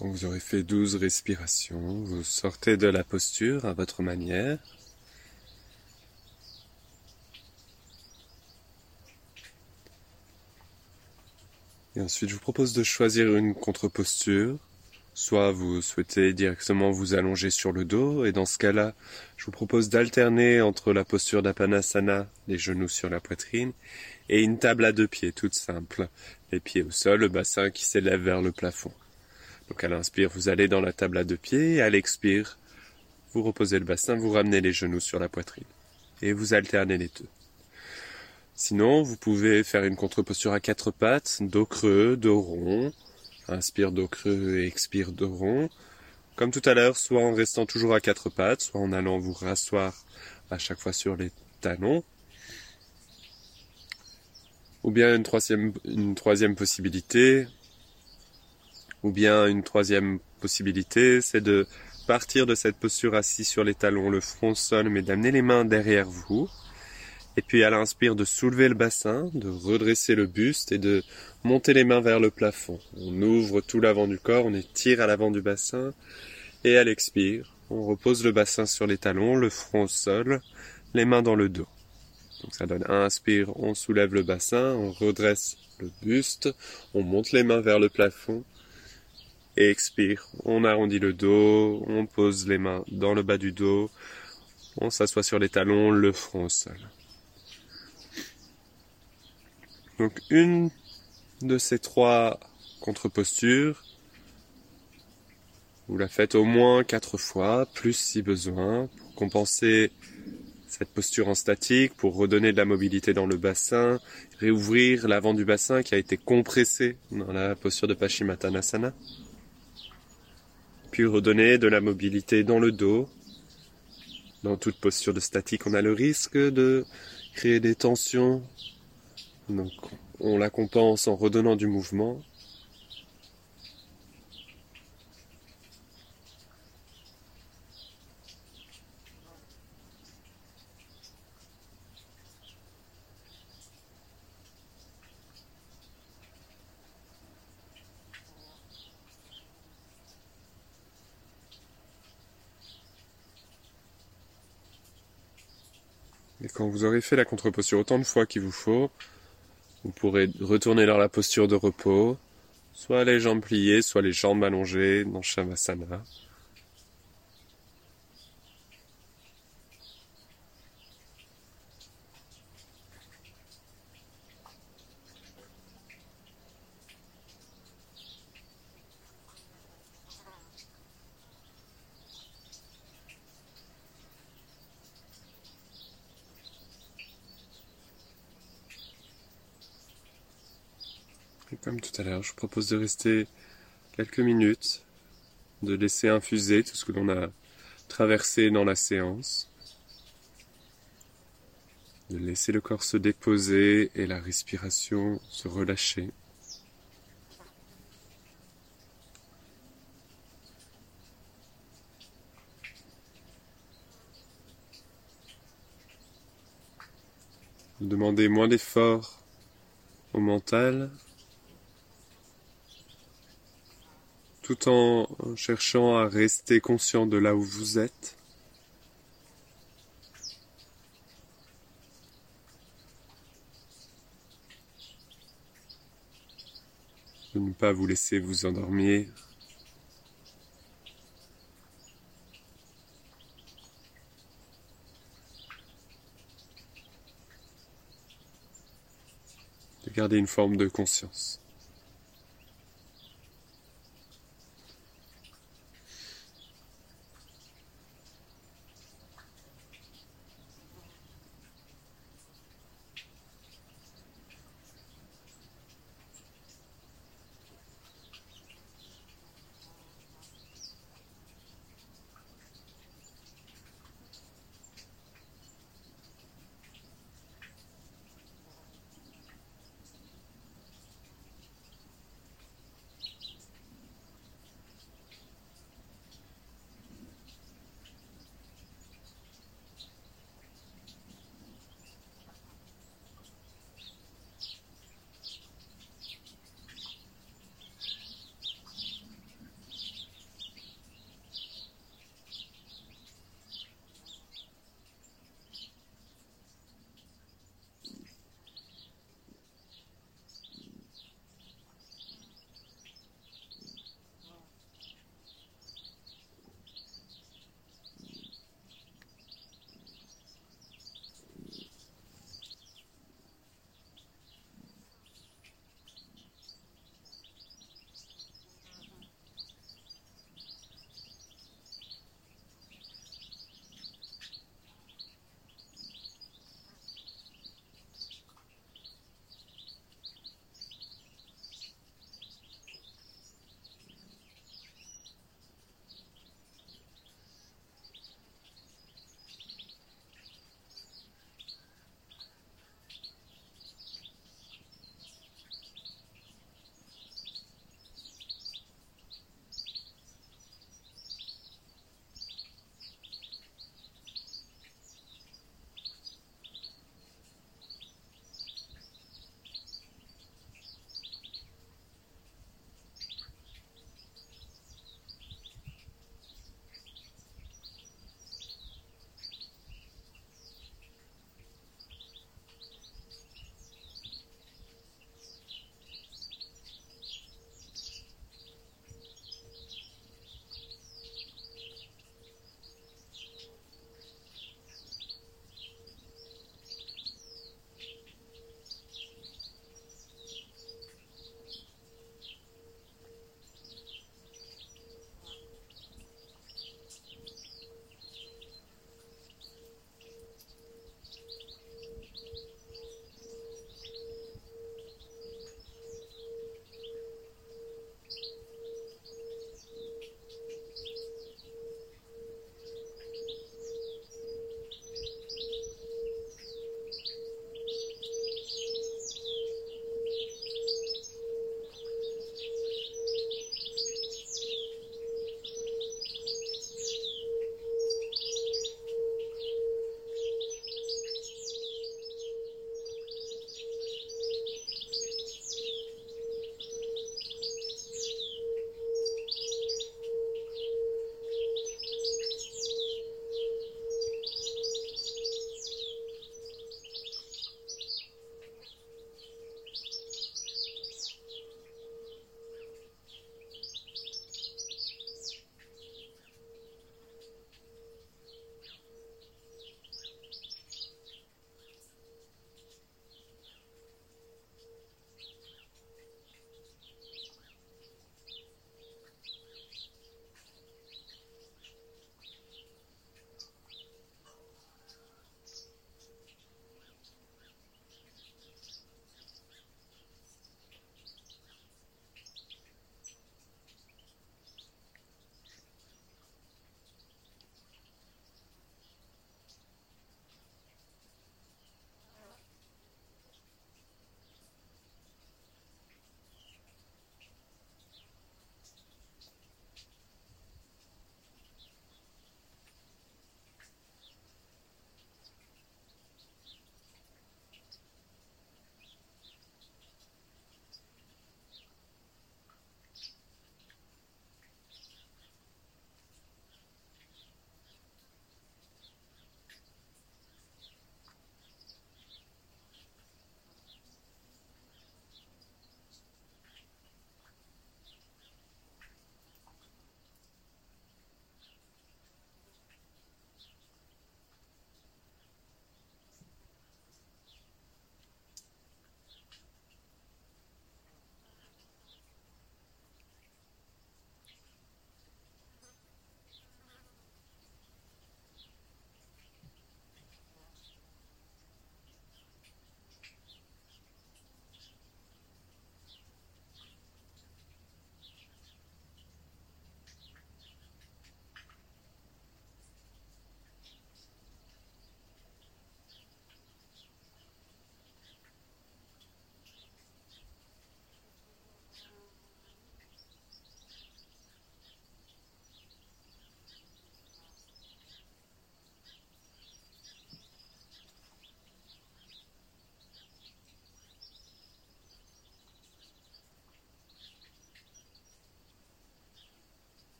Vous aurez fait douze respirations, vous sortez de la posture à votre manière. Et ensuite, je vous propose de choisir une contre-posture. Soit vous souhaitez directement vous allonger sur le dos, et dans ce cas-là, je vous propose d'alterner entre la posture d'Apanasana, les genoux sur la poitrine, et une table à deux pieds, toute simple. Les pieds au sol, le bassin qui s'élève vers le plafond. Donc à l'inspire, vous allez dans la table à deux pieds, et à l'expire, vous reposez le bassin, vous ramenez les genoux sur la poitrine. Et vous alternez les deux. Sinon, vous pouvez faire une contre-posture à quatre pattes, dos creux, dos rond. Inspire dos creux et expire dos rond. Comme tout à l'heure, soit en restant toujours à quatre pattes, soit en allant vous rasseoir à chaque fois sur les talons. Ou bien une troisième, une troisième possibilité, ou bien une troisième possibilité, c'est de partir de cette posture assis sur les talons, le front sol, mais d'amener les mains derrière vous. Et puis à l'inspire de soulever le bassin, de redresser le buste et de monter les mains vers le plafond. On ouvre tout l'avant du corps, on étire à l'avant du bassin. Et à l'expire, on repose le bassin sur les talons, le front au sol, les mains dans le dos. Donc ça donne inspire, on soulève le bassin, on redresse le buste, on monte les mains vers le plafond. Et expire, on arrondit le dos, on pose les mains dans le bas du dos, on s'assoit sur les talons, le front au sol. Donc une de ces trois contre-postures, vous la faites au moins quatre fois, plus si besoin, pour compenser cette posture en statique, pour redonner de la mobilité dans le bassin, réouvrir l'avant du bassin qui a été compressé dans la posture de Paschimottanasana, redonner de la mobilité dans le dos. Dans toute posture de statique, on a le risque de créer des tensions donc on la compense en redonnant du mouvement. Quand vous aurez fait la contre-posture autant de fois qu'il vous faut, vous pourrez retourner dans la posture de repos, soit les jambes pliées, soit les jambes allongées dans Shavasana. Comme tout à l'heure, je propose de rester quelques minutes, de laisser infuser tout ce que l'on a traversé dans la séance, de laisser le corps se déposer et la respiration se relâcher. Demandez moins d'efforts au mental tout en cherchant à rester conscient de là où vous êtes. De ne pas vous laisser vous endormir. De garder une forme de conscience.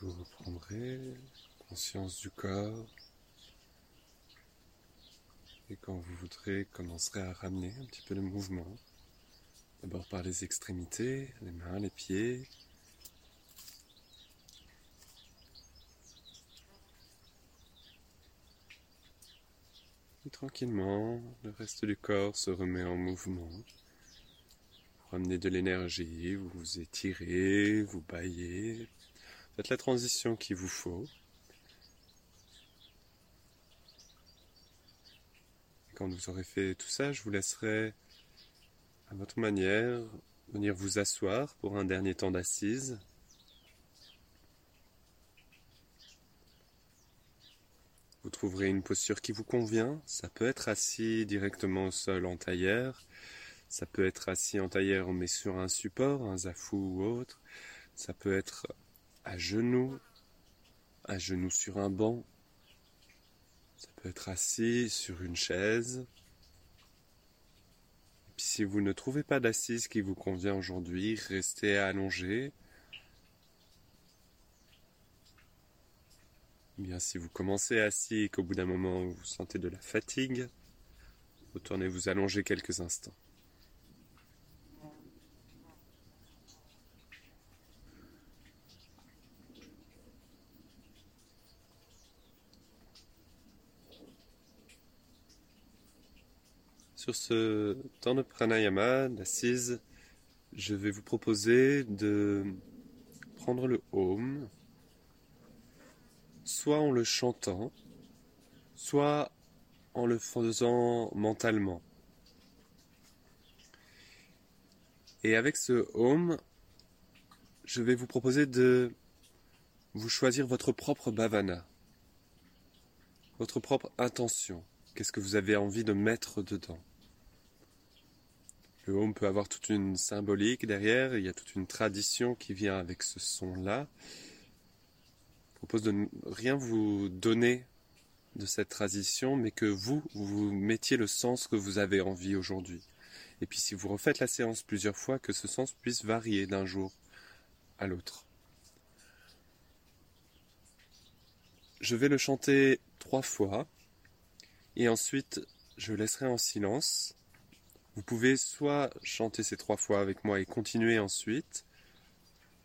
Vous reprendrez conscience du corps. Et quand vous voudrez, commencerez à ramener un petit peu de mouvement. D'abord par les extrémités, les mains, les pieds. Et tranquillement, le reste du corps se remet en mouvement. Vous ramenez de l'énergie, vous vous étirez, vous baillez. Faites la transition qu'il vous faut. quand vous aurez fait tout ça, je vous laisserai à votre manière venir vous asseoir pour un dernier temps d'assise. Vous trouverez une posture qui vous convient. Ça peut être assis directement au sol en tailleur. Ça peut être assis en tailleur mais sur un support, un zafou ou autre. Ça peut être à genoux, à genoux sur un banc, ça peut être assis sur une chaise. Et puis si vous ne trouvez pas d'assise qui vous convient aujourd'hui, restez allongé. Bien, si vous commencez assis et qu'au bout d'un moment vous sentez de la fatigue, retournez vous allonger quelques instants. Sur ce temps de pranayama, d'assise, je vais vous proposer de prendre le home, soit en le chantant, soit en le faisant mentalement. Et avec ce home, je vais vous proposer de vous choisir votre propre bhavana, votre propre intention. Qu'est-ce que vous avez envie de mettre dedans? Home peut avoir toute une symbolique derrière, il y a toute une tradition qui vient avec ce son-là. Je propose de ne rien vous donner de cette tradition, mais que vous, vous mettiez le sens que vous avez envie aujourd'hui. Et puis si vous refaites la séance plusieurs fois, que ce sens puisse varier d'un jour à l'autre. Je vais le chanter trois fois, et ensuite je laisserai en silence vous pouvez soit chanter ces trois fois avec moi et continuer ensuite,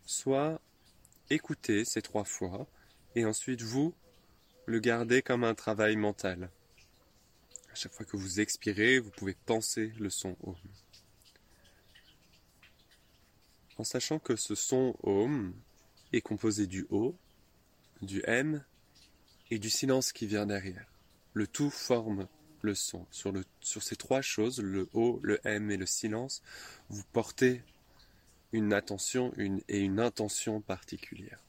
soit écouter ces trois fois et ensuite vous le garder comme un travail mental. À chaque fois que vous expirez, vous pouvez penser le son Om. En sachant que ce son Om est composé du O, du M et du silence qui vient derrière. Le tout forme le son. Sur, ces trois choses, le O, le M et le silence, vous portez une attention et une intention particulière.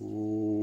Oh.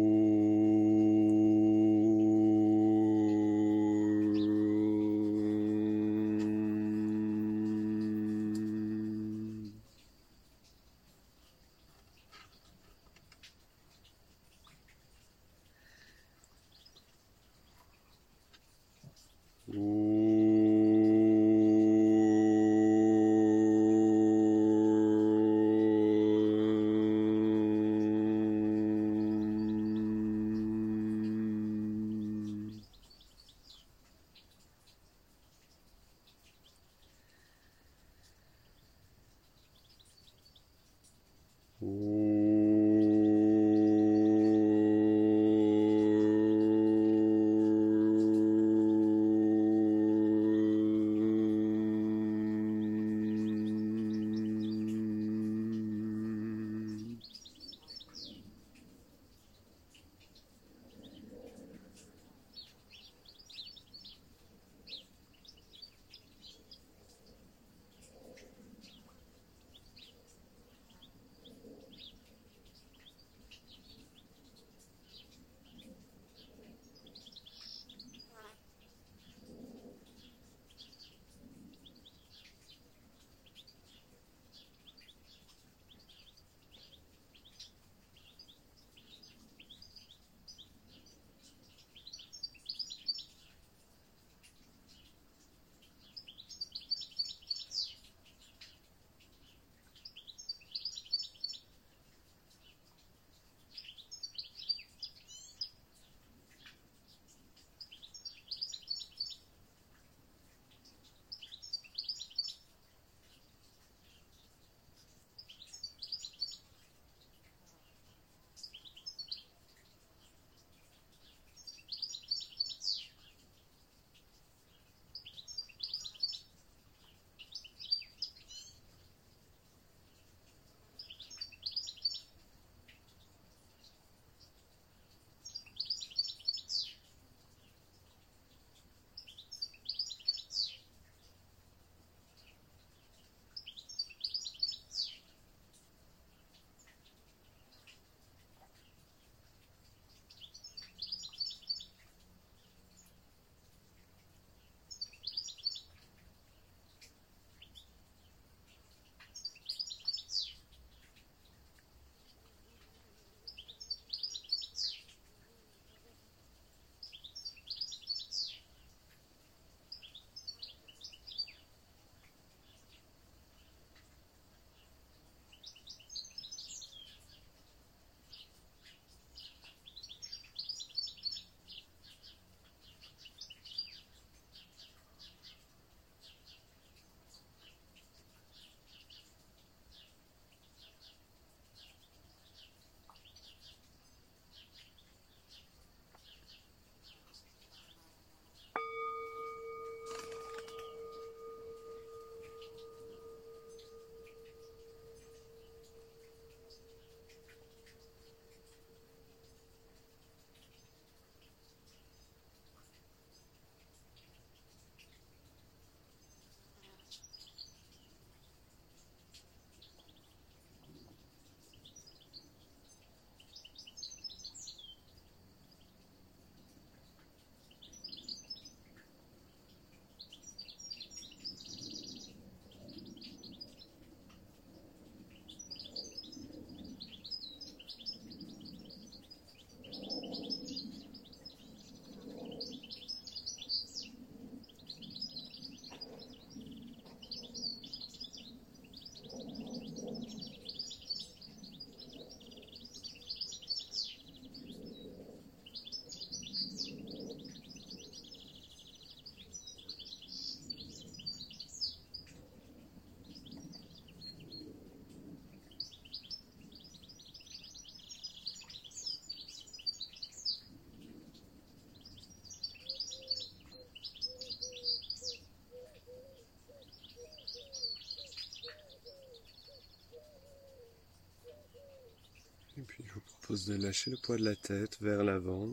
De lâcher le poids de la tête vers l'avant.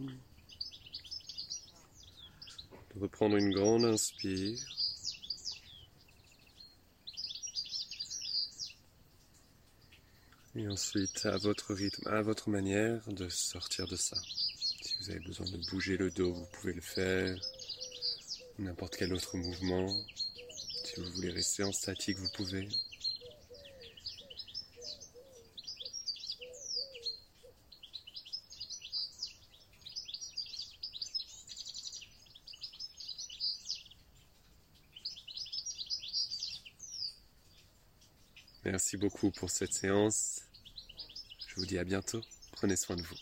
De reprendre une grande inspire. Et ensuite, à votre rythme, à votre manière, de sortir de ça. Si vous avez besoin de bouger le dos, vous pouvez le faire. N'importe quel autre mouvement. Si vous voulez rester en statique, vous pouvez. Merci beaucoup pour cette séance. Je vous dis à bientôt. Prenez soin de vous.